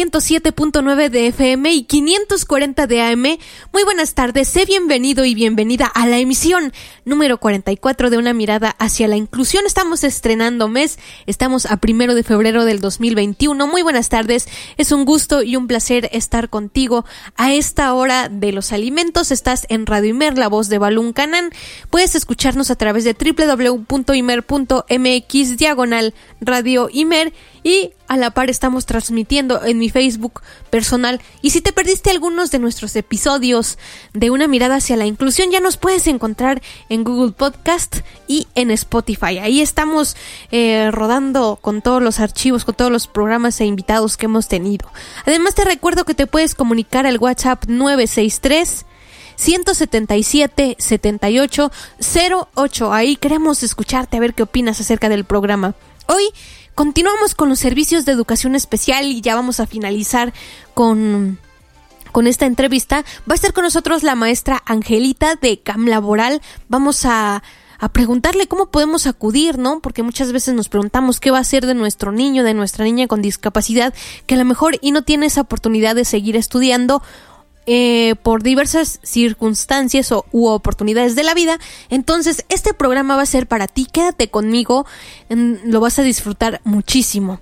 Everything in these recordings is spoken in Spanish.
107.9 de FM y 540 de AM. Muy buenas tardes, sé bienvenido y bienvenida a la emisión número 44 de Una mirada hacia la inclusión. Estamos estrenando mes, estamos a primero de febrero del 2021. Muy buenas tardes, es un gusto y un placer estar contigo a esta hora de los alimentos. Estás en Radio Imer, la voz de Balún Canán. Puedes escucharnos a través de www.imer.mx diagonal Radio Imer y a la par estamos transmitiendo en mi Facebook personal. Y si te perdiste algunos de nuestros episodios de Una mirada hacia la inclusión, ya nos puedes encontrar en Google Podcast y en Spotify. Ahí estamos eh, rodando con todos los archivos, con todos los programas e invitados que hemos tenido. Además te recuerdo que te puedes comunicar al WhatsApp 963 177 78 08. Ahí queremos escucharte a ver qué opinas acerca del programa. Hoy Continuamos con los servicios de educación especial y ya vamos a finalizar con con esta entrevista. Va a estar con nosotros la maestra Angelita de CAM Laboral. Vamos a, a preguntarle cómo podemos acudir, ¿no? Porque muchas veces nos preguntamos qué va a hacer de nuestro niño, de nuestra niña con discapacidad, que a lo mejor y no tiene esa oportunidad de seguir estudiando eh, por diversas circunstancias o, u oportunidades de la vida. Entonces, este programa va a ser para ti. Quédate conmigo, lo vas a disfrutar muchísimo.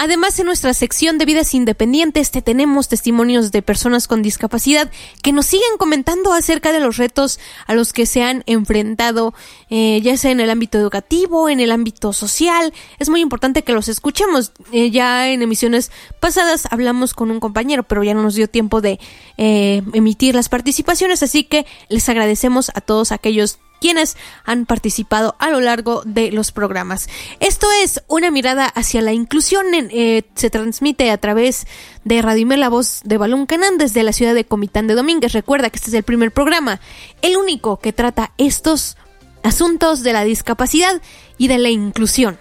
Además, en nuestra sección de vidas independientes te tenemos testimonios de personas con discapacidad que nos siguen comentando acerca de los retos a los que se han enfrentado, eh, ya sea en el ámbito educativo, en el ámbito social. Es muy importante que los escuchemos. Eh, ya en emisiones pasadas hablamos con un compañero, pero ya no nos dio tiempo de eh, emitir las participaciones, así que les agradecemos a todos aquellos quienes han participado a lo largo de los programas. Esto es una mirada hacia la inclusión. Eh, se transmite a través de Radio la voz de Balón Canán desde la ciudad de Comitán de Domínguez. Recuerda que este es el primer programa, el único que trata estos asuntos de la discapacidad y de la inclusión.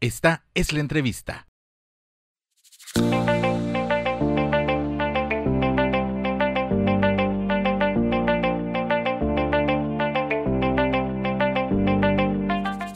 Esta es la entrevista.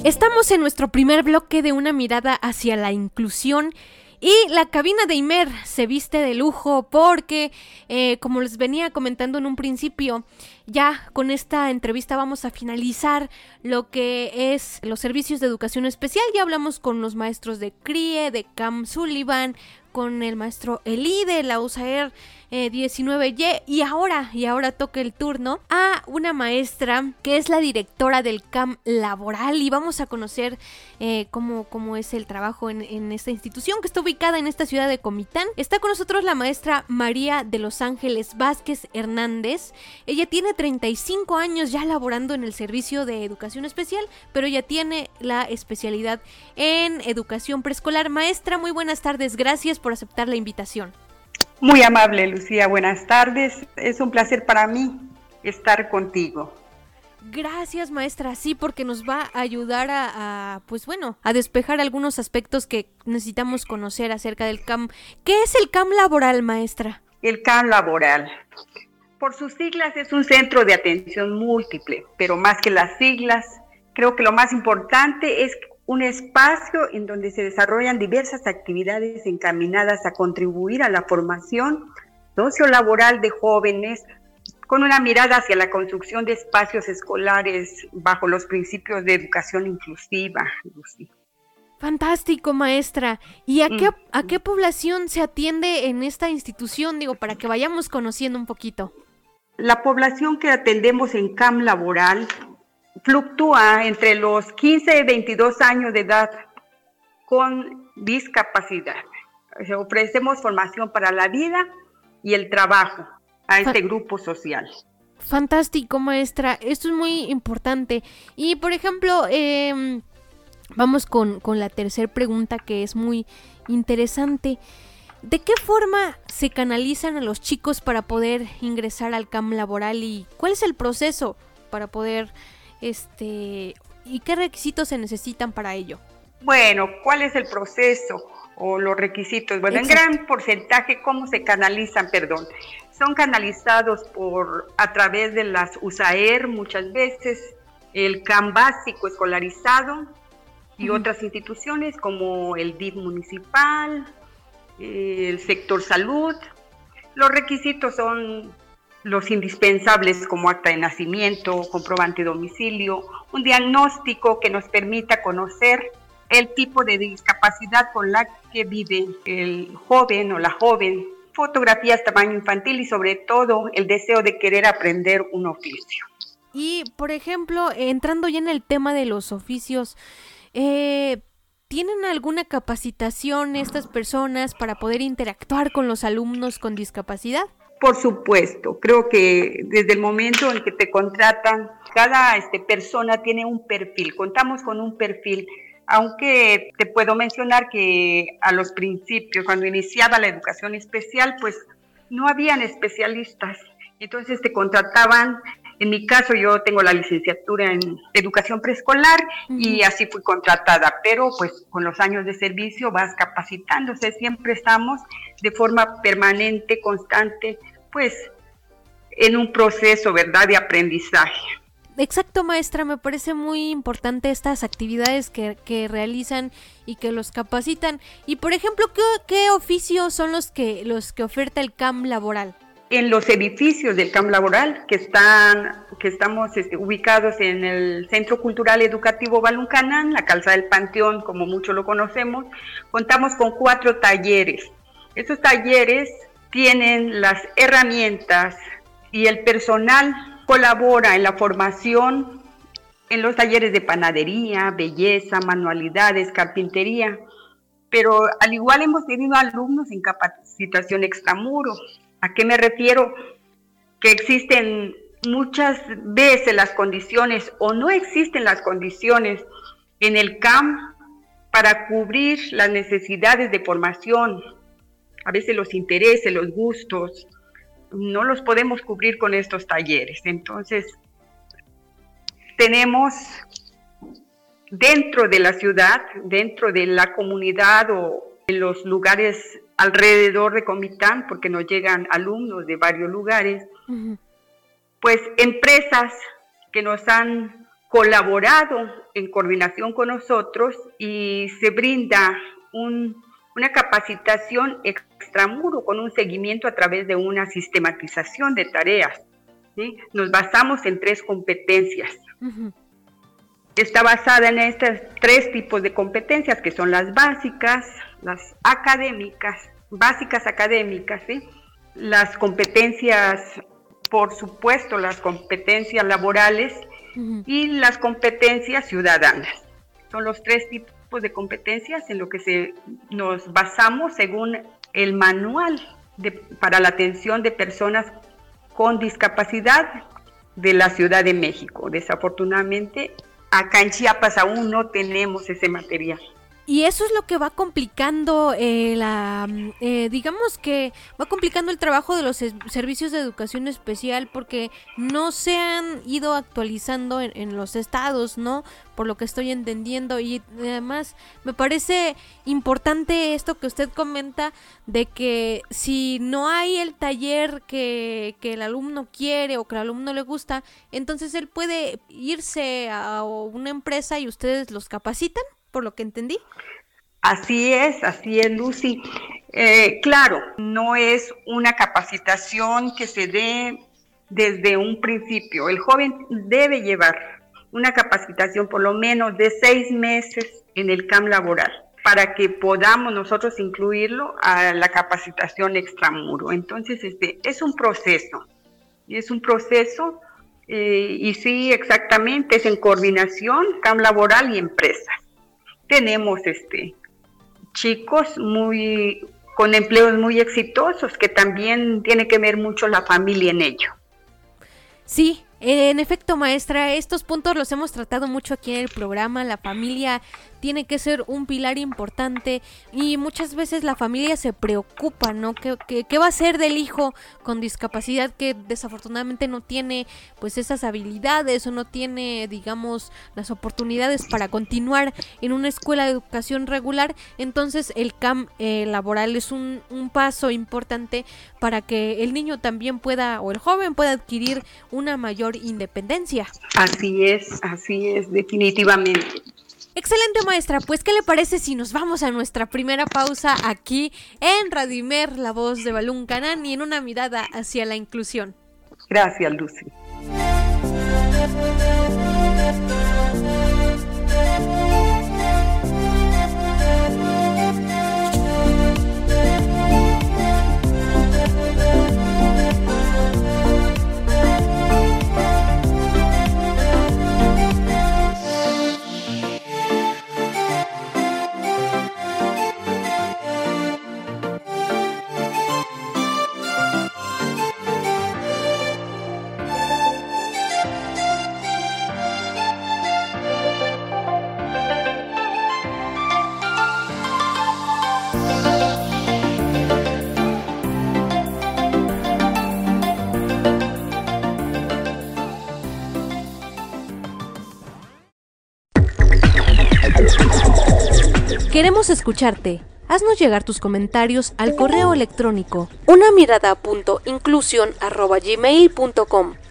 Estamos en nuestro primer bloque de una mirada hacia la inclusión y la cabina de Imer se viste de lujo porque, eh, como les venía comentando en un principio, ya con esta entrevista vamos a finalizar lo que es los servicios de educación especial. Ya hablamos con los maestros de CRIE, de Cam Sullivan, con el maestro Eli de la USAER 19Y eh, y ahora, y ahora toca el turno a una maestra que es la directora del CAM laboral y vamos a conocer eh, cómo, cómo, es el trabajo en, en, esta institución que está ubicada en esta ciudad de Comitán. Está con nosotros la maestra María de Los Ángeles Vázquez Hernández. Ella tiene 35 años ya laborando en el servicio de educación especial, pero ella tiene la especialidad en educación preescolar. Maestra, muy buenas tardes, gracias por aceptar la invitación. Muy amable, Lucía. Buenas tardes. Es un placer para mí estar contigo. Gracias, maestra. Sí, porque nos va a ayudar a, pues bueno, a despejar algunos aspectos que necesitamos conocer acerca del CAM. ¿Qué es el CAM laboral, maestra? El CAM laboral. Por sus siglas es un centro de atención múltiple, pero más que las siglas, creo que lo más importante es un espacio en donde se desarrollan diversas actividades encaminadas a contribuir a la formación sociolaboral de jóvenes con una mirada hacia la construcción de espacios escolares bajo los principios de educación inclusiva. Fantástico, maestra. ¿Y a qué, mm. a qué población se atiende en esta institución? Digo, para que vayamos conociendo un poquito. La población que atendemos en CAM laboral fluctúa entre los 15 y 22 años de edad con discapacidad. ofrecemos formación para la vida y el trabajo a este grupo social. Fantástico, maestra. Esto es muy importante. Y, por ejemplo, em, vamos con, con la tercera pregunta que es muy interesante. ¿De qué forma se canalizan a los chicos para poder ingresar al CAM laboral y cuál es el proceso para poder, este, y qué requisitos se necesitan para ello? Bueno, ¿cuál es el proceso o los requisitos? Bueno, en gran porcentaje, ¿cómo se canalizan? Perdón, son canalizados por a través de las USAER muchas veces, el CAM básico escolarizado y otras instituciones como el DIF municipal, el sector salud. Los requisitos son los indispensables como acta de nacimiento, comprobante domicilio, un diagnóstico que nos permita conocer el tipo de discapacidad con la que vive el joven o la joven, fotografías tamaño infantil y sobre todo el deseo de querer aprender un oficio. Y, por ejemplo, entrando ya en el tema de los oficios, eh, ¿Tienen alguna capacitación estas personas para poder interactuar con los alumnos con discapacidad? Por supuesto, creo que desde el momento en que te contratan, cada este, persona tiene un perfil, contamos con un perfil, aunque te puedo mencionar que a los principios, cuando iniciaba la educación especial, pues no habían especialistas, entonces te contrataban. En mi caso, yo tengo la licenciatura en educación preescolar y así fui contratada, pero pues con los años de servicio vas capacitándose, siempre estamos de forma permanente, constante, pues en un proceso, ¿verdad?, de aprendizaje. Exacto, maestra, me parece muy importante estas actividades que, que realizan y que los capacitan. Y por ejemplo, ¿qué, ¿qué, oficios son los que, los que oferta el CAM laboral? en los edificios del campo laboral que están que estamos este, ubicados en el Centro Cultural Educativo Baluncanán, la Calzada del Panteón, como muchos lo conocemos, contamos con cuatro talleres. Estos talleres tienen las herramientas y el personal colabora en la formación en los talleres de panadería, belleza, manualidades, carpintería, pero al igual hemos tenido alumnos en capacitación extramuro, ¿A qué me refiero? Que existen muchas veces las condiciones o no existen las condiciones en el CAM para cubrir las necesidades de formación. A veces los intereses, los gustos, no los podemos cubrir con estos talleres. Entonces, tenemos dentro de la ciudad, dentro de la comunidad o en los lugares alrededor de Comitán, porque nos llegan alumnos de varios lugares, pues empresas que nos han colaborado en coordinación con nosotros y se brinda una capacitación extramuro con un seguimiento a través de una sistematización de tareas. Nos basamos en tres competencias. Está basada en estos tres tipos de competencias que son las básicas, las académicas, básicas académicas, ¿sí? las competencias, por supuesto, las competencias laborales y las competencias ciudadanas. Son los tres tipos de competencias en lo que se, nos basamos según el manual de, para la atención de personas con discapacidad de la Ciudad de México. Desafortunadamente, acá en Chiapas aún no tenemos ese material. Y eso es lo que va complicando eh, eh, digamos que va complicando el trabajo de los servicios de educación especial porque no se han ido actualizando en, los estados, ¿no? Por lo que estoy entendiendo y además me parece importante esto que usted comenta de que si no hay el taller que, que el alumno quiere o que el alumno le gusta, entonces él puede irse a una empresa y ustedes los capacitan por lo que entendí. Así es, así es, Lucy. Eh, claro, no es una capacitación que se dé desde un principio. El joven debe llevar una capacitación por lo menos de seis meses en el CAM laboral para que podamos nosotros incluirlo a la capacitación extramuro. Entonces, este, es un proceso, es un proceso eh, y sí, exactamente, es en coordinación, CAM laboral y empresa. Tenemos este, chicos muy con empleos muy exitosos, que también tiene que ver mucho la familia en ello. Sí, en efecto, maestra, estos puntos los hemos tratado mucho aquí en el programa. La familia tiene que ser un pilar importante y muchas veces la familia se preocupa, ¿no? ¿Qué, qué, va a ser del hijo con discapacidad que desafortunadamente no tiene pues esas habilidades o no tiene, digamos, las oportunidades para continuar en una escuela de educación regular? Entonces el CAM eh, laboral es un, un paso importante para que el niño también pueda o el joven pueda adquirir una mayor independencia. Así es, así es, definitivamente. Excelente maestra, pues ¿qué le parece si nos vamos a nuestra primera pausa aquí en Radimer, la voz de Balún Canán y en una mirada hacia la inclusión? Gracias, Lucy. Escucharte. Haznos llegar tus comentarios al correo electrónico una mirada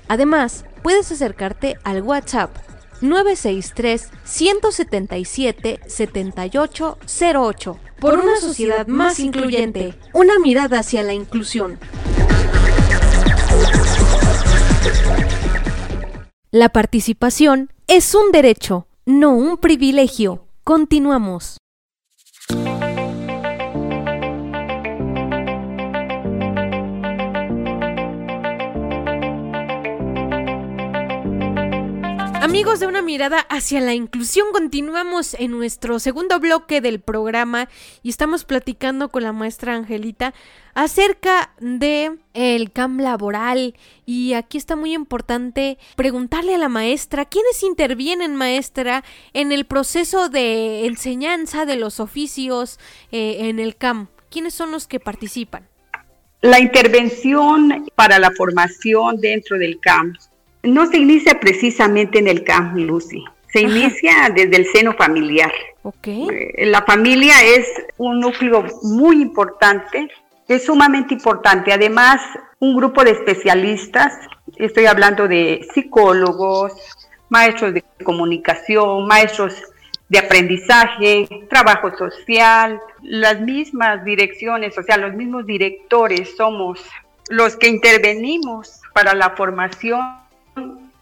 Además, puedes acercarte al WhatsApp 963 177 7808 por una sociedad más incluyente. Una mirada hacia la inclusión. La participación es un derecho, no un privilegio. Continuamos. Amigos de una mirada hacia la inclusión, continuamos en nuestro segundo bloque del programa y estamos platicando con la maestra Angelita acerca de el CAM laboral y aquí está muy importante preguntarle a la maestra quiénes intervienen maestra en el proceso de enseñanza de los oficios eh, en el CAM. ¿Quiénes son los que participan? La intervención para la formación dentro del CAM no se inicia precisamente en el camp, Lucy. Se inicia desde el seno familiar. Okay. Eh, la familia es un núcleo muy importante, es sumamente importante. Además, un grupo de especialistas, estoy hablando de psicólogos, maestros de comunicación, maestros de aprendizaje, trabajo social, las mismas direcciones, o sea, los mismos directores somos los que intervenimos para la formación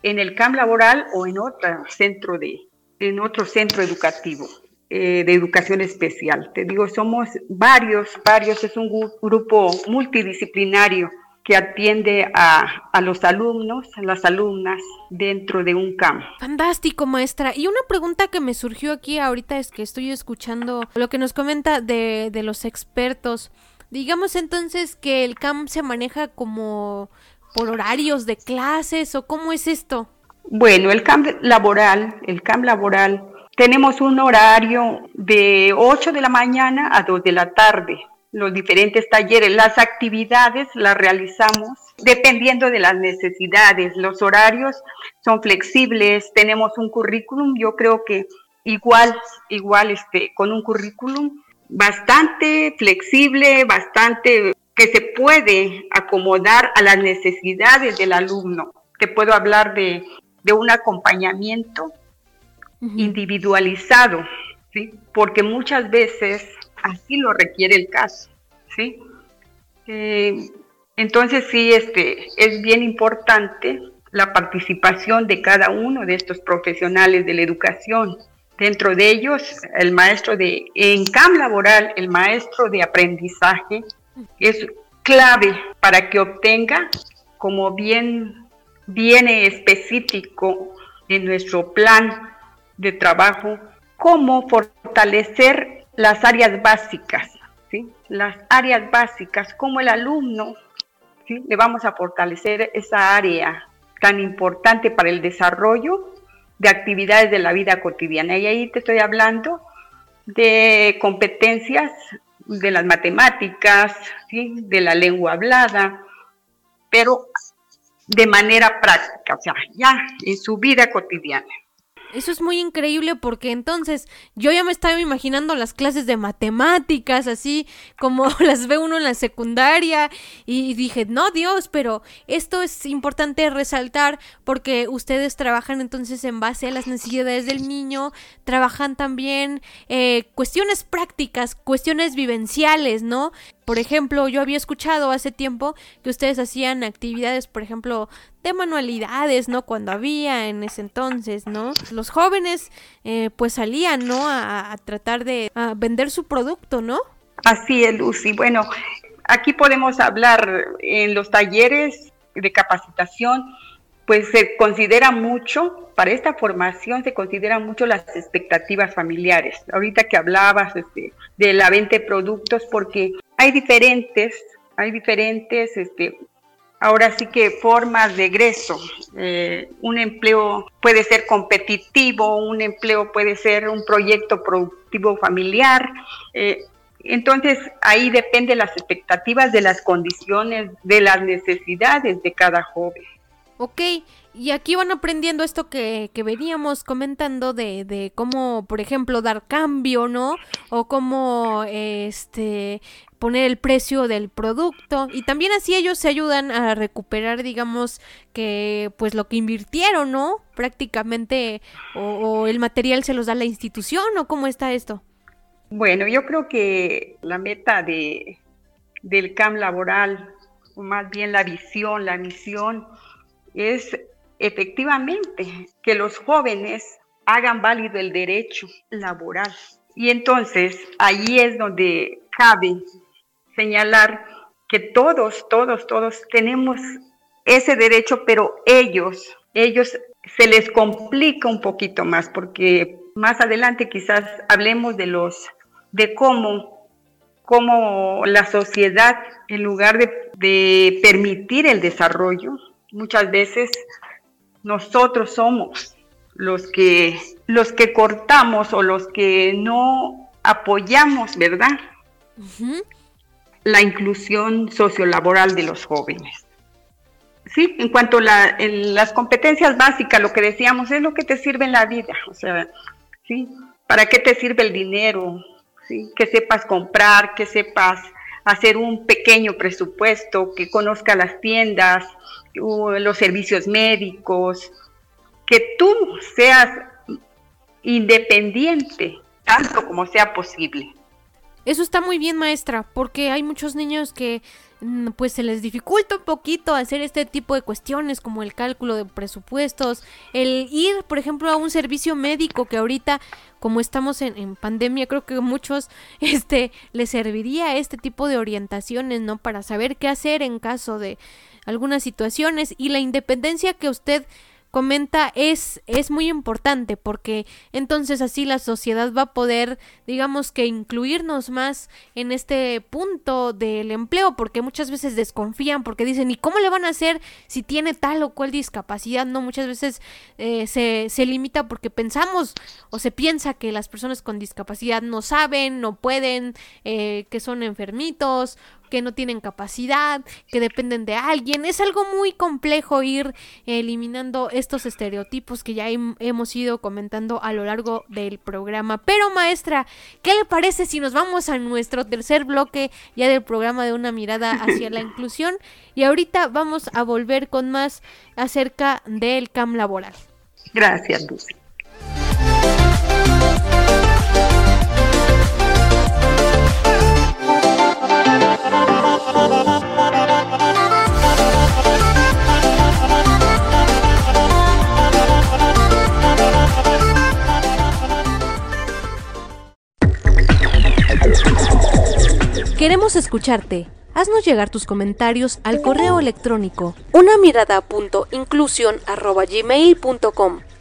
en el camp laboral o en otro centro de, en otro centro educativo eh, de educación especial. Te digo, somos varios, varios, es un grupo multidisciplinario que atiende a, a, los alumnos, a las alumnas dentro de un camp. Fantástico, maestra. Y una pregunta que me surgió aquí ahorita es que estoy escuchando lo que nos comenta de, de los expertos. Digamos entonces que el camp se maneja como por horarios de clases o cómo es esto? Bueno, el camp laboral, el camp laboral, tenemos un horario de 8 de la mañana a 2 de la tarde. Los diferentes talleres, las actividades las realizamos dependiendo de las necesidades. Los horarios son flexibles, tenemos un currículum, yo creo que igual, igual este, con un currículum bastante flexible, bastante que se puede acomodar a las necesidades del alumno. Te puedo hablar de, un acompañamiento individualizado, ¿sí? porque muchas veces así lo requiere el caso. ¿sí? Eh, entonces sí, este, es bien importante la participación de cada uno de estos profesionales de la educación. Dentro de ellos, el maestro de en CAM laboral, el maestro de aprendizaje, es clave para que obtenga, como bien viene específico en nuestro plan de trabajo, cómo fortalecer las áreas básicas, ¿sí? las áreas básicas, cómo el alumno ¿sí? le vamos a fortalecer esa área tan importante para el desarrollo de actividades de la vida cotidiana. Y ahí te estoy hablando de competencias de las matemáticas, de la lengua hablada, pero de manera práctica, o sea, ya en su vida cotidiana. Eso es muy increíble porque entonces yo ya me estaba imaginando las clases de matemáticas, así como las ve uno en la secundaria, y dije, no Dios, pero esto es importante resaltar porque ustedes trabajan entonces en base a las necesidades del niño, trabajan también eh, cuestiones prácticas, cuestiones vivenciales, ¿no? Por ejemplo, yo había escuchado hace tiempo que ustedes hacían actividades, por ejemplo, de manualidades, ¿no? Cuando había en ese entonces, ¿no? Los jóvenes eh, pues salían, ¿no? A, tratar de vender su producto, ¿no? Así es, Lucy. Bueno, aquí podemos hablar en los talleres de capacitación, pues se considera mucho, para esta formación se considera mucho las expectativas familiares. Ahorita que hablabas este, de la venta de productos, porque hay diferentes, hay diferentes este, ahora sí que formas de egreso. Eh, un empleo puede ser competitivo, un empleo puede ser un proyecto productivo familiar. Eh, entonces ahí depende las expectativas de las condiciones, de las necesidades de cada joven. Ok, y aquí van aprendiendo esto que, que veníamos comentando de, de, cómo, por ejemplo, dar cambio, ¿no? O cómo, este, poner el precio del producto. Y también así ellos se ayudan a recuperar digamos que pues lo que invirtieron no prácticamente o, el material se los da la institución o cómo está esto bueno yo creo que la meta de del CAM laboral o más bien la visión la misión es efectivamente que los jóvenes hagan válido el derecho laboral. Y entonces ahí es donde cabe señalar que todos, todos, todos tenemos ese derecho, pero ellos, ellos se les complica un poquito más, porque más adelante quizás hablemos de los, de cómo, cómo la sociedad, en lugar de, de permitir el desarrollo, muchas veces nosotros somos los que, los que cortamos o los que no apoyamos, ¿verdad? la inclusión sociolaboral de los jóvenes. Sí, en cuanto a las competencias básicas, lo que decíamos es lo que te sirve en la vida, o sea, sí, ¿para qué te sirve el dinero? ¿Sí? Que sepas comprar, que sepas hacer un pequeño presupuesto, que conozca las tiendas, los servicios médicos, que tú seas independiente, tanto como sea posible. Eso está muy bien, maestra, porque hay muchos niños que mm, pues se les dificulta un poquito hacer este tipo de cuestiones como el cálculo de presupuestos, el ir, por ejemplo, a un servicio médico que ahorita como estamos en, pandemia, creo que muchos este les serviría este tipo de orientaciones, ¿no? Para saber qué hacer en caso de algunas situaciones y la independencia que usted comenta es, es muy importante porque entonces así la sociedad va a poder, digamos que incluirnos más en este punto del empleo porque muchas veces desconfían porque dicen, ¿y cómo le van a hacer si tiene tal o cual discapacidad? No, muchas veces eh, se, se limita porque pensamos o se piensa que las personas con discapacidad no saben, no pueden, eh, que son enfermitos que no tienen capacidad, que dependen de alguien. Es algo muy complejo ir eliminando estos estereotipos que ya hemos ido comentando a lo largo del programa. Pero maestra, ¿qué le parece si nos vamos a nuestro tercer bloque ya del programa de una mirada hacia la inclusión? Y ahorita vamos a volver con más acerca del CAM laboral. Gracias, Lucy. Queremos escucharte. Haznos llegar tus comentarios al correo electrónico una mirada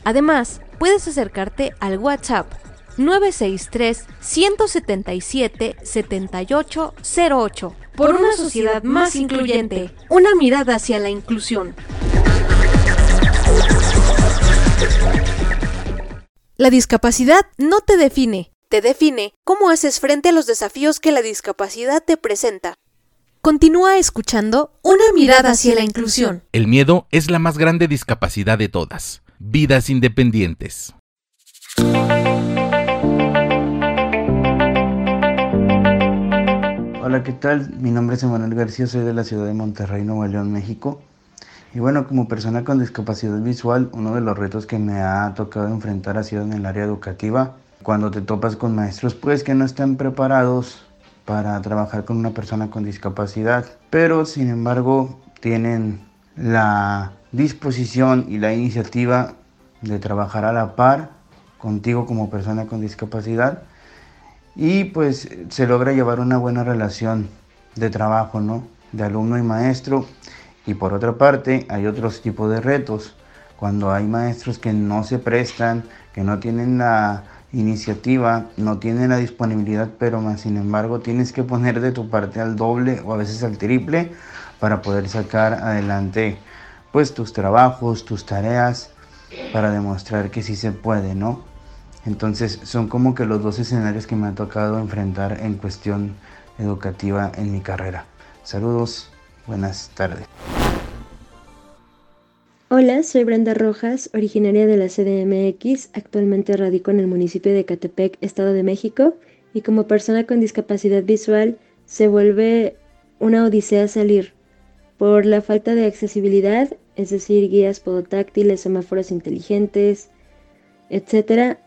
Además, puedes acercarte al WhatsApp 963 177 7808 por una sociedad más incluyente. Una mirada hacia la inclusión. La discapacidad no te define, te define cómo haces frente a los desafíos que la discapacidad te presenta. Continúa escuchando Una mirada hacia la inclusión. El miedo es la más grande discapacidad de todas. Vidas independientes. Hola, ¿qué tal? Mi nombre es Emanuel García, soy de la ciudad de Monterrey, Nuevo León, México. Y bueno, como persona con discapacidad visual, uno de los retos que me ha tocado enfrentar ha sido en el área educativa. Cuando te topas con maestros, pues que no están preparados para trabajar con una persona con discapacidad, pero sin embargo tienen la disposición y la iniciativa de trabajar a la par contigo como persona con discapacidad y pues se logra llevar una buena relación de trabajo, ¿no? De alumno y maestro y por otra parte, hay otros tipos de retos. Cuando hay maestros que no se prestan, que no tienen la iniciativa, no tienen la disponibilidad, pero más sin embargo tienes que poner de tu parte al doble o a veces al triple para poder sacar adelante pues tus trabajos, tus tareas, para demostrar que sí se puede, ¿no? Entonces son como que los dos escenarios que me ha tocado enfrentar en cuestión educativa en mi carrera. Saludos. Buenas tardes. Hola, soy Brenda Rojas, originaria de la CDMX, actualmente radico en el municipio de Catepec, Estado de México, y como persona con discapacidad visual se vuelve una odisea salir. Por la falta de accesibilidad, es decir, guías podotáctiles, semáforos inteligentes, etcétera,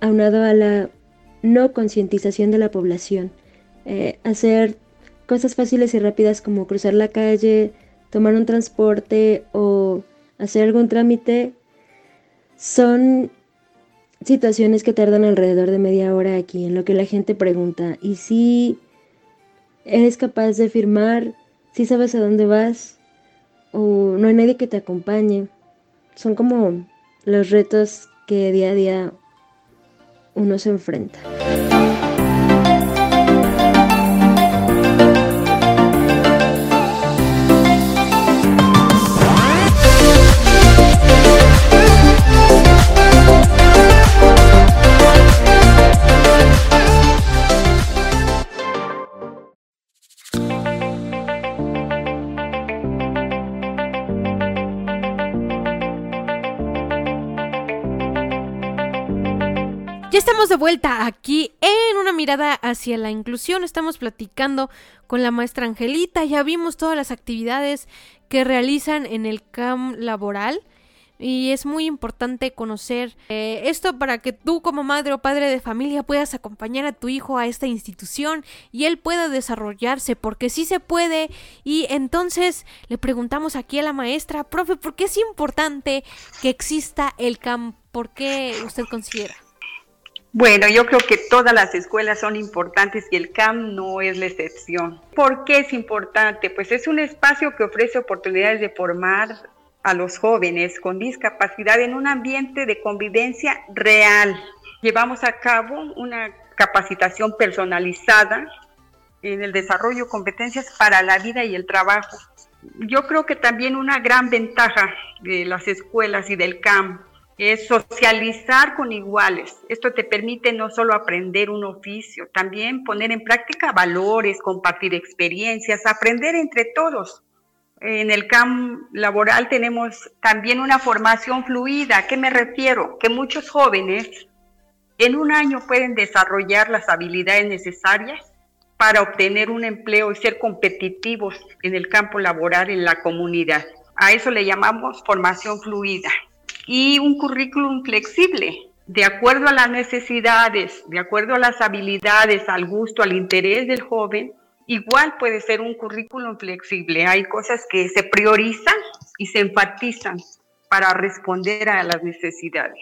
aunado a la no concientización de la población. Eh, hacer cosas fáciles y rápidas como cruzar la calle, tomar un transporte o hacer algún trámite son situaciones que tardan alrededor de media hora aquí, en lo que la gente pregunta, ¿y si eres capaz de firmar? ¿Si sabes a dónde vas? ¿O no hay nadie que te acompañe? Son como los retos que día a día uno se enfrenta. Estamos de vuelta aquí en una mirada hacia la inclusión. Estamos platicando con la maestra Angelita. Ya vimos todas las actividades que realizan en el CAM laboral. Y es muy importante conocer eh, esto para que tú como madre o padre de familia puedas acompañar a tu hijo a esta institución y él pueda desarrollarse, porque sí se puede. Y entonces le preguntamos aquí a la maestra, profe, ¿por qué es importante que exista el CAM? ¿Por qué usted considera? Bueno, yo creo que todas las escuelas son importantes y el CAM no es la excepción. ¿Por qué es importante? Pues es un espacio que ofrece oportunidades de formar a los jóvenes con discapacidad en un ambiente de convivencia real. Llevamos a cabo una capacitación personalizada en el desarrollo de competencias para la vida y el trabajo. Yo creo que también una gran ventaja de las escuelas y del CAM es socializar con iguales. Esto te permite no solo aprender un oficio, también poner en práctica valores, compartir experiencias, aprender entre todos. En el campo laboral tenemos también una formación fluida. ¿A qué me refiero? Que muchos jóvenes en un año pueden desarrollar las habilidades necesarias para obtener un empleo y ser competitivos en el campo laboral en la comunidad. A eso le llamamos formación fluida y un currículum flexible, de acuerdo a las necesidades, de acuerdo a las habilidades, al gusto, al interés del joven, igual puede ser un currículum flexible. Hay cosas que se priorizan y se enfatizan para responder a las necesidades.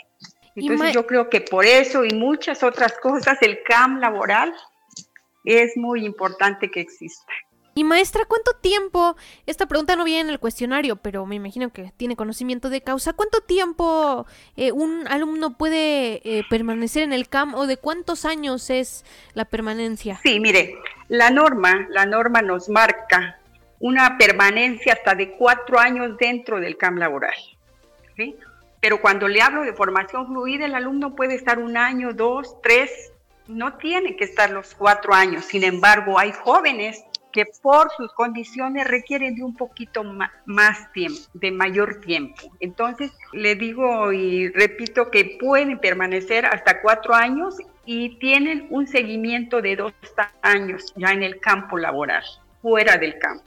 Entonces yo creo que por eso y muchas otras cosas el CAM laboral es muy importante que exista. Y maestra, ¿cuánto tiempo? Esta pregunta no viene en el cuestionario, pero me imagino que tiene conocimiento de causa. ¿Cuánto tiempo eh, un alumno puede eh, permanecer en el CAM o de cuántos años es la permanencia? Sí, mire, la norma, la norma nos marca una permanencia hasta de cuatro años dentro del CAM laboral. ¿sí? Pero cuando le hablo de formación fluida, el alumno puede estar un año, dos, tres, no tiene que estar los cuatro años. Sin embargo, hay jóvenes que por sus condiciones requieren de un poquito más tiempo, de mayor tiempo. Entonces, le digo y repito que pueden permanecer hasta cuatro años y tienen un seguimiento de dos años ya en el campo laboral, fuera del campo.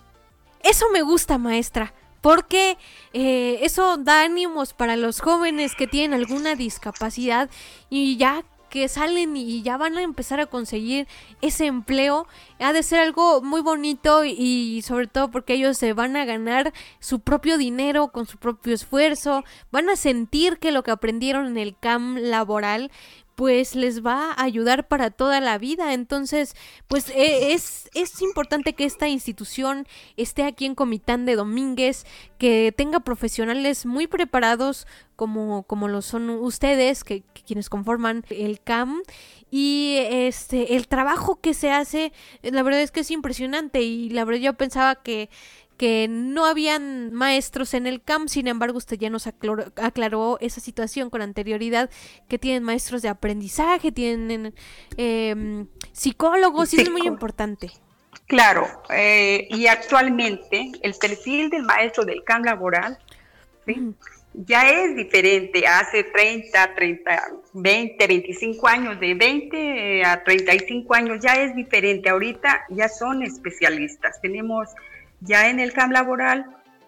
Eso me gusta, maestra porque eh, eso da ánimos para los jóvenes que tienen alguna discapacidad y ya que salen y ya van a empezar a conseguir ese empleo, ha de ser algo muy bonito y sobre todo porque ellos se van a ganar su propio dinero con su propio esfuerzo, van a sentir que lo que aprendieron en el CAM laboral pues les va a ayudar para toda la vida. Entonces, pues e, es, es importante que esta institución esté aquí en Comitán de Domínguez, que tenga profesionales muy preparados como, como lo son ustedes, que, quienes conforman el CAM. Y este, el trabajo que se hace, la verdad es que es impresionante. Y la verdad yo pensaba que que no habían maestros en el CAM, sin embargo usted ya nos aclaró, esa situación con anterioridad, que tienen maestros de aprendizaje, tienen em, psicólogos, y eso es muy importante. Claro, eh, y actualmente el perfil del maestro del CAM laboral ya es diferente. Hace 30, 30, 20, 25 años, de 20 a 35 años ya es diferente. Ahorita ya son especialistas. Tenemos ya en el campo laboral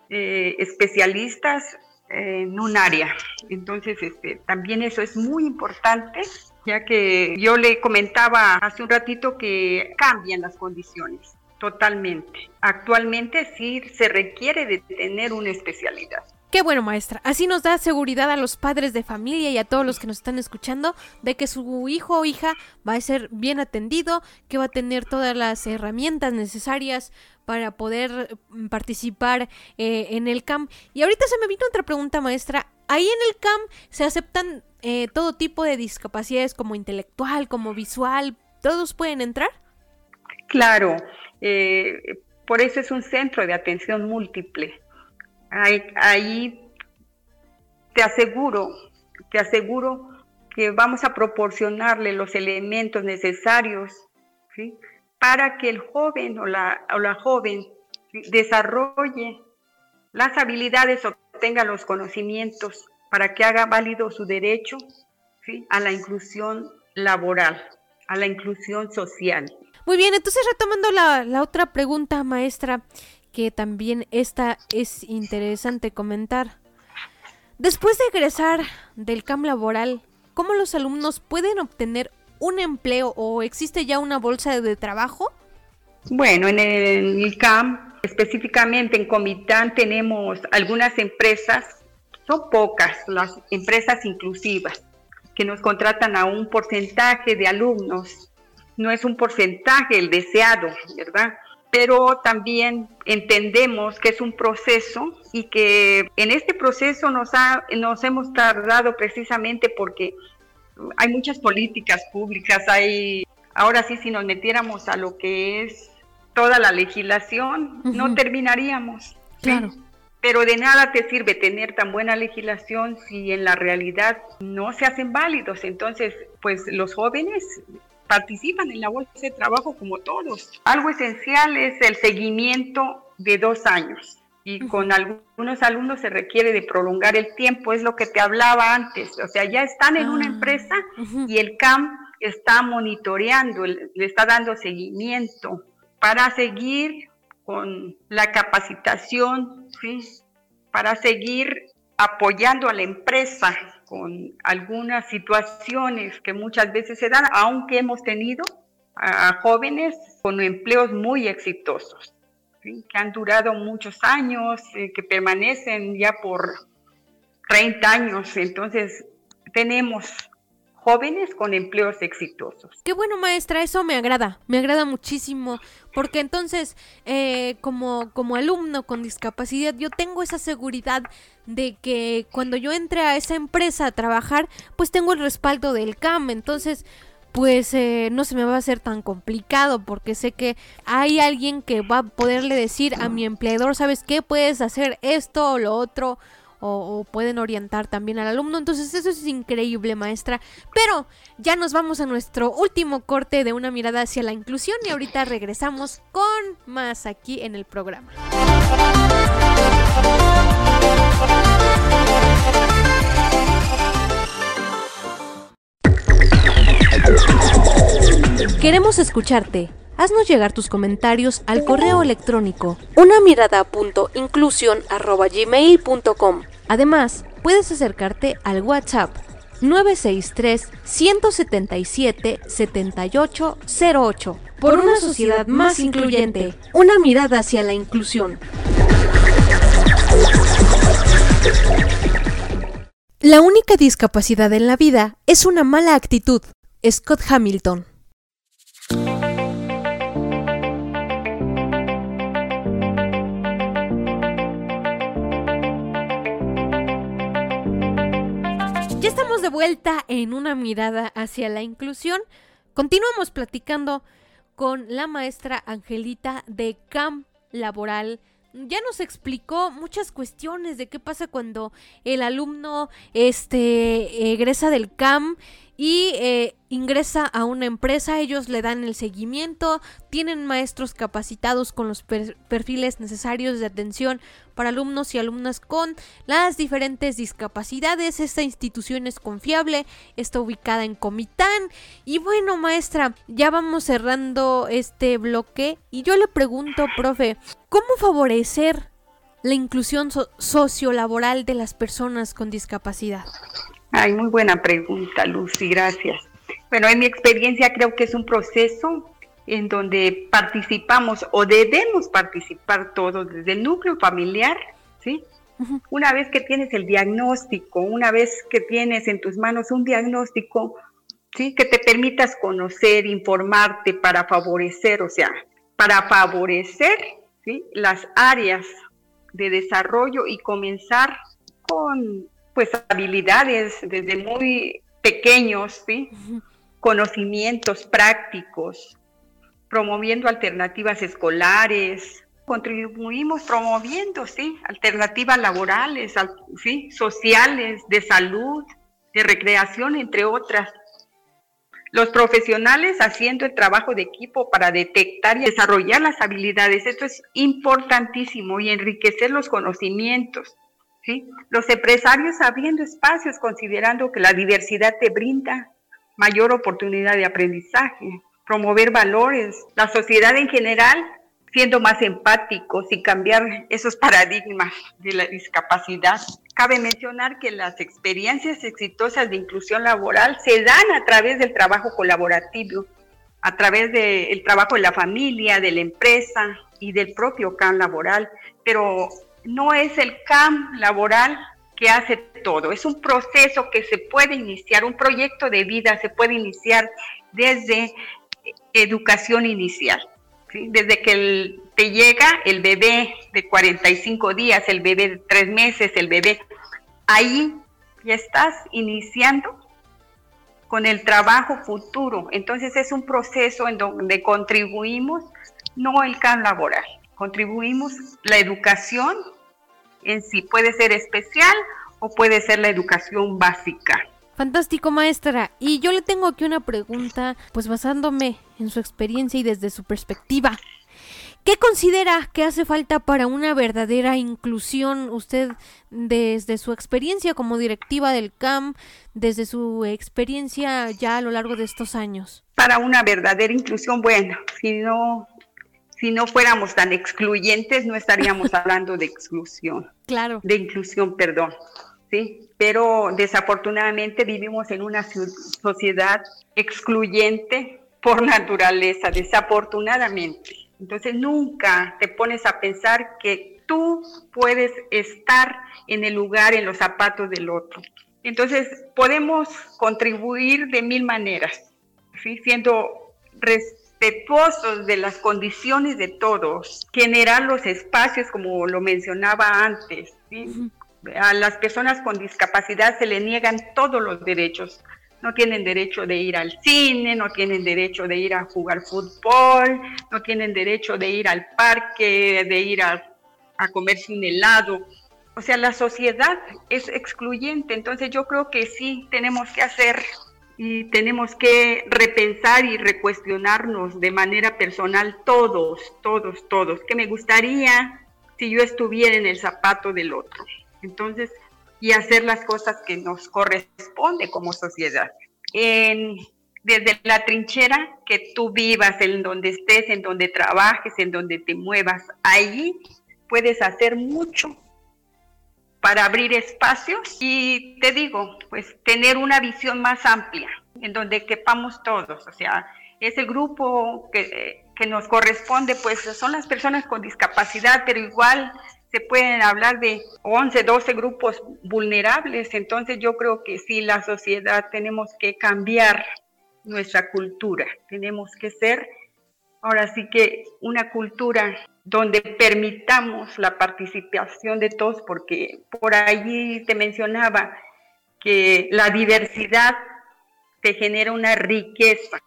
eh, especialistas en un área. Entonces, este, también eso es muy importante, ya que yo le comentaba hace un ratito que cambian las condiciones totalmente. Actualmente sí se requiere de tener una especialidad. Qué bueno, maestra. Así nos da seguridad a los padres de familia y a todos los que nos están escuchando de que su hijo o hija va a ser bien atendido, que va a tener todas las herramientas necesarias para poder mm, participar eh, en el CAM. Y ahorita se me vino otra pregunta, maestra. Ahí en el CAM se aceptan eh, todo tipo de discapacidades como intelectual, como visual. ¿Todos pueden entrar? Claro. Eh, por eso es un centro de atención múltiple Ahí, te aseguro, te aseguro que vamos a proporcionarle los elementos necesarios para que el joven o la, o la joven desarrolle las habilidades, obtenga los conocimientos para que haga válido su derecho a la inclusión laboral, a la inclusión social. Muy bien, entonces retomando la, la otra pregunta, maestra, que también esta es interesante comentar. Después de egresar del CAM laboral, ¿cómo los alumnos pueden obtener un empleo o existe ya una bolsa de trabajo? Bueno, en el CAM, específicamente en Comitán, tenemos algunas empresas, son pocas las empresas inclusivas, que nos contratan a un porcentaje de alumnos. No es un porcentaje el deseado, ¿verdad? Pero también entendemos que es un proceso y que en este proceso nos, ha, nos hemos tardado precisamente porque hay muchas políticas públicas, hay, ahora sí, si nos metiéramos a lo que es toda la legislación, no terminaríamos. Claro. Pero de nada te sirve tener tan buena legislación si en la realidad no se hacen válidos. Entonces, pues los jóvenes participan en la bolsa de trabajo como todos. Algo esencial es el seguimiento de dos años. Y con algunos alumnos se requiere de prolongar el tiempo, es lo que te hablaba antes, o sea, ya están en una ah, empresa y el CAM está monitoreando, le está dando seguimiento para seguir con la capacitación, ¿sí? para seguir apoyando a la empresa con algunas situaciones que muchas veces se dan, aunque hemos tenido a jóvenes con empleos muy exitosos, que han durado muchos años, eh, que permanecen ya por 30 años. Entonces, tenemos jóvenes con empleos exitosos. Qué bueno, maestra, eso me agrada, me agrada muchísimo, porque entonces, eh, como, como alumno con discapacidad, yo tengo esa seguridad de que cuando yo entre a esa empresa a trabajar, pues tengo el respaldo del CAM, entonces pues eh, no se me va a hacer tan complicado porque sé que hay alguien que va a poderle decir a mi empleador, ¿sabes qué? Puedes hacer esto o lo otro o, pueden orientar también al alumno. Entonces eso es increíble, maestra. Pero ya nos vamos a nuestro último corte de una mirada hacia la inclusión y ahorita regresamos con más aquí en el programa. Queremos escucharte. Haznos llegar tus comentarios al correo electrónico una mirada.inclusión.gmail.com Además, puedes acercarte al WhatsApp 963 177 7808 por una sociedad más incluyente, una mirada hacia la inclusión. La única discapacidad en la vida es una mala actitud. Scott Hamilton estamos de vuelta en una mirada hacia la inclusión. Continuamos platicando con la maestra Angelita de CAM Laboral. Ya nos explicó muchas cuestiones de qué pasa cuando el alumno este, egresa del CAM y eh, ingresa a una empresa, ellos le dan el seguimiento, tienen maestros capacitados con los perfiles necesarios de atención para alumnos y alumnas con las diferentes discapacidades. Esta institución es confiable, está ubicada en Comitán. Y bueno, maestra, ya vamos cerrando este bloque y yo le pregunto, profe, ¿cómo favorecer la inclusión sociolaboral de las personas con discapacidad? Ay, muy buena pregunta, Lucy, gracias. Bueno, en mi experiencia creo que es un proceso en donde participamos o debemos participar todos desde el núcleo familiar, ¿sí? Una vez que tienes el diagnóstico, una vez que tienes en tus manos un diagnóstico, ¿sí? Que te permitas conocer, informarte para favorecer, o sea, para favorecer, ¿sí? Las áreas de desarrollo y comenzar con pues habilidades desde muy pequeños, ¿sí? conocimientos prácticos, promoviendo alternativas escolares, contribuimos promoviendo, sí, alternativas laborales, sí, sociales, de salud, de recreación, entre otras. Los profesionales haciendo el trabajo de equipo para detectar y desarrollar las habilidades, esto es importantísimo y enriquecer los conocimientos. Los empresarios abriendo espacios considerando que la diversidad te brinda mayor oportunidad de aprendizaje, promover valores, la sociedad en general siendo más empáticos y cambiar esos paradigmas de la discapacidad. Cabe mencionar que las experiencias exitosas de inclusión laboral se dan a través del trabajo colaborativo, a través del trabajo de la familia, de la empresa y del propio CAM laboral, pero no es el CAM laboral que hace todo, es un proceso que se puede iniciar, un proyecto de vida se puede iniciar desde educación inicial, desde que te llega el bebé de 45 días, el bebé de 3 meses, el bebé, ahí ya estás iniciando con el trabajo futuro. Entonces es un proceso en donde contribuimos, no el CAM laboral, contribuimos la educación en sí. Puede ser especial o puede ser la educación básica. Fantástico, maestra. Y yo le tengo aquí una pregunta, pues basándome en su experiencia y desde su perspectiva. ¿Qué considera que hace falta para una verdadera inclusión usted desde su experiencia como directiva del CAM, desde su experiencia ya a lo largo de estos años? Para una verdadera inclusión, bueno, si no si no fuéramos tan excluyentes, no estaríamos hablando de exclusión. Claro. De inclusión, perdón. Sí, pero desafortunadamente vivimos en una sociedad excluyente por naturaleza, desafortunadamente. Entonces nunca te pones a pensar que tú puedes estar en el lugar, en los zapatos del otro. Entonces, podemos contribuir de mil maneras, siendo respetuosos de las condiciones de todos, generar los espacios, como lo mencionaba antes. A las personas con discapacidad se le niegan todos los derechos. No tienen derecho de ir al cine, no tienen derecho de ir a jugar fútbol, no tienen derecho de ir al parque, de ir a, a comerse un helado. O sea, la sociedad es excluyente, entonces yo creo que sí tenemos que hacer y tenemos que repensar y recuestionarnos de manera personal todos, todos, todos, que me gustaría si yo estuviera en el zapato del otro. Entonces, y hacer las cosas que nos corresponde como sociedad. desde la trinchera que tú vivas, en donde estés, en donde trabajes, en donde te muevas, ahí puedes hacer mucho para abrir espacios y te digo, pues tener una visión más amplia en donde quepamos todos, o sea, es el grupo que, que nos corresponde, pues son las personas con discapacidad, pero igual se pueden hablar de 11, 12 grupos vulnerables, entonces yo creo que sí, la sociedad tenemos que cambiar nuestra cultura, tenemos que ser ahora sí que una cultura donde permitamos la participación de todos, porque por allí te mencionaba que la diversidad te genera una riqueza,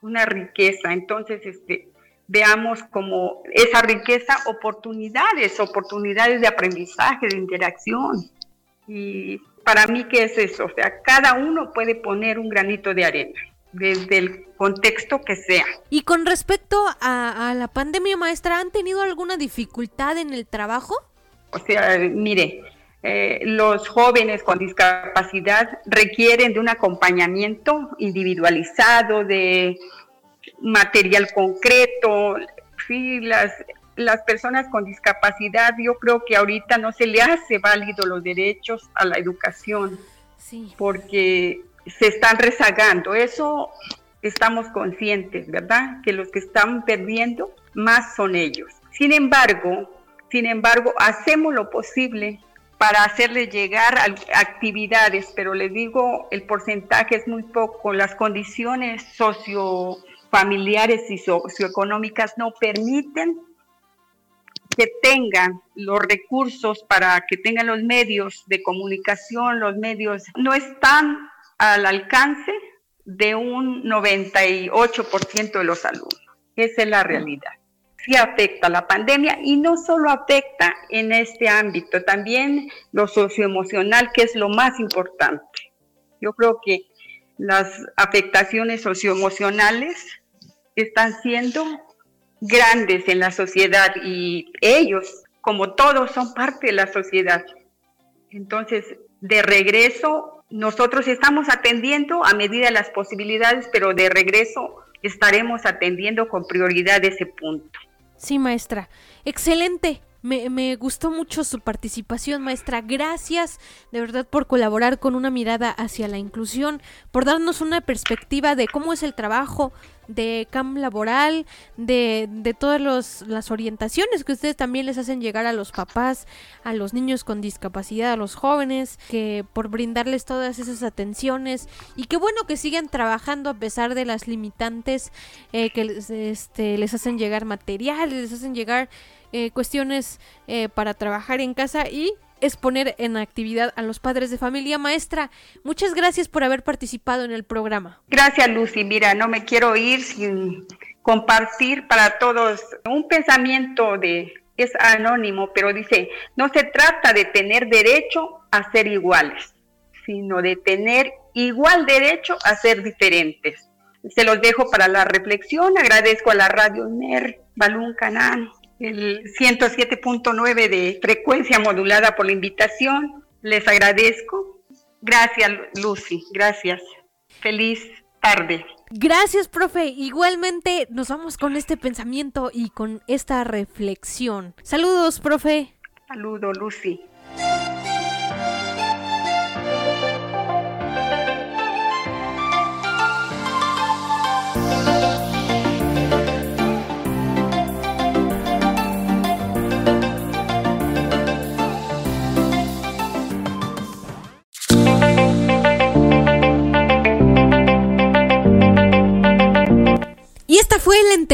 una riqueza. Entonces, este, veamos como esa riqueza oportunidades, oportunidades de aprendizaje, de interacción. Y para mí, ¿qué es eso? O sea, cada uno puede poner un granito de arena desde el contexto que sea. Y con respecto a, la pandemia, maestra, ¿han tenido alguna dificultad en el trabajo? O sea, mire, eh, los jóvenes con discapacidad requieren de un acompañamiento individualizado, de material concreto. Sí, las, las personas con discapacidad, yo creo que ahorita no se le hace válido los derechos a la educación. Sí. Porque se están rezagando. Eso estamos conscientes, ¿verdad? Que los que están perdiendo más son ellos. Sin embargo, sin embargo, hacemos lo posible para hacerles llegar actividades, pero les digo, el porcentaje es muy poco. Las condiciones sociofamiliares y socioeconómicas no permiten que tengan los recursos para que tengan los medios de comunicación, los medios no están al alcance de un 98% de los alumnos. Esa es la realidad. Sí afecta la pandemia y no solo afecta en este ámbito, también lo socioemocional, que es lo más importante. Yo creo que las afectaciones socioemocionales están siendo grandes en la sociedad y ellos, como todos, son parte de la sociedad. Entonces, de regreso nosotros estamos atendiendo a medida de las posibilidades, pero de regreso estaremos atendiendo con prioridad ese punto. Sí, maestra. Excelente. Me, me, gustó mucho su participación, maestra. Gracias de verdad por colaborar con una mirada hacia la inclusión, por darnos una perspectiva de cómo es el trabajo de CAM laboral, de, de todas las orientaciones que ustedes también les hacen llegar a los papás, a los niños con discapacidad, a los jóvenes, que por brindarles todas esas atenciones y qué bueno que sigan trabajando a pesar de las limitantes eh, que les, este, les hacen llegar materiales, les hacen llegar eh, cuestiones eh, para trabajar en casa y es poner en actividad a los padres de familia. Maestra, muchas gracias por haber participado en el programa. Gracias, Lucy. Mira, no me quiero ir sin compartir para todos un pensamiento de es anónimo, pero dice, no se trata de tener derecho a ser iguales, sino de tener igual derecho a ser diferentes. Se los dejo para la reflexión. Agradezco a la radio NER, Balún Canán, el 107.9 de frecuencia modulada por la invitación. Les agradezco. Gracias, Lucy. Gracias. Feliz tarde. Gracias, profe. Igualmente nos vamos con este pensamiento y con esta reflexión. Saludos, profe. Saludo, Lucy.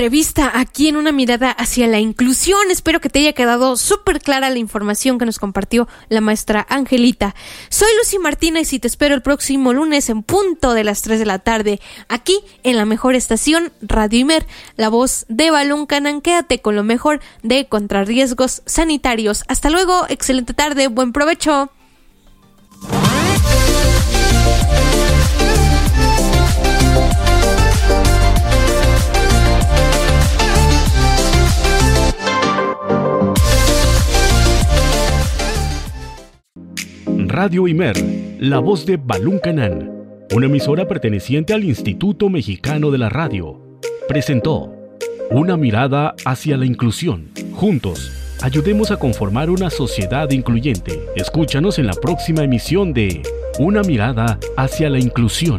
Entrevista aquí en una mirada hacia la inclusión. Espero que te haya quedado súper clara la información que nos compartió la maestra Angelita. Soy Lucy Martínez y te espero el próximo lunes en punto de las 3 de la tarde, aquí en la mejor estación Radio Imer, la voz de Balón Canan. Quédate con lo mejor de contrarriesgos sanitarios. Hasta luego, excelente tarde, buen provecho. Radio Imer, la voz de Balún Canán, una emisora perteneciente al Instituto Mexicano de la Radio, presentó Una mirada hacia la inclusión. Juntos, ayudemos a conformar una sociedad incluyente. Escúchanos en la próxima emisión de Una mirada hacia la inclusión.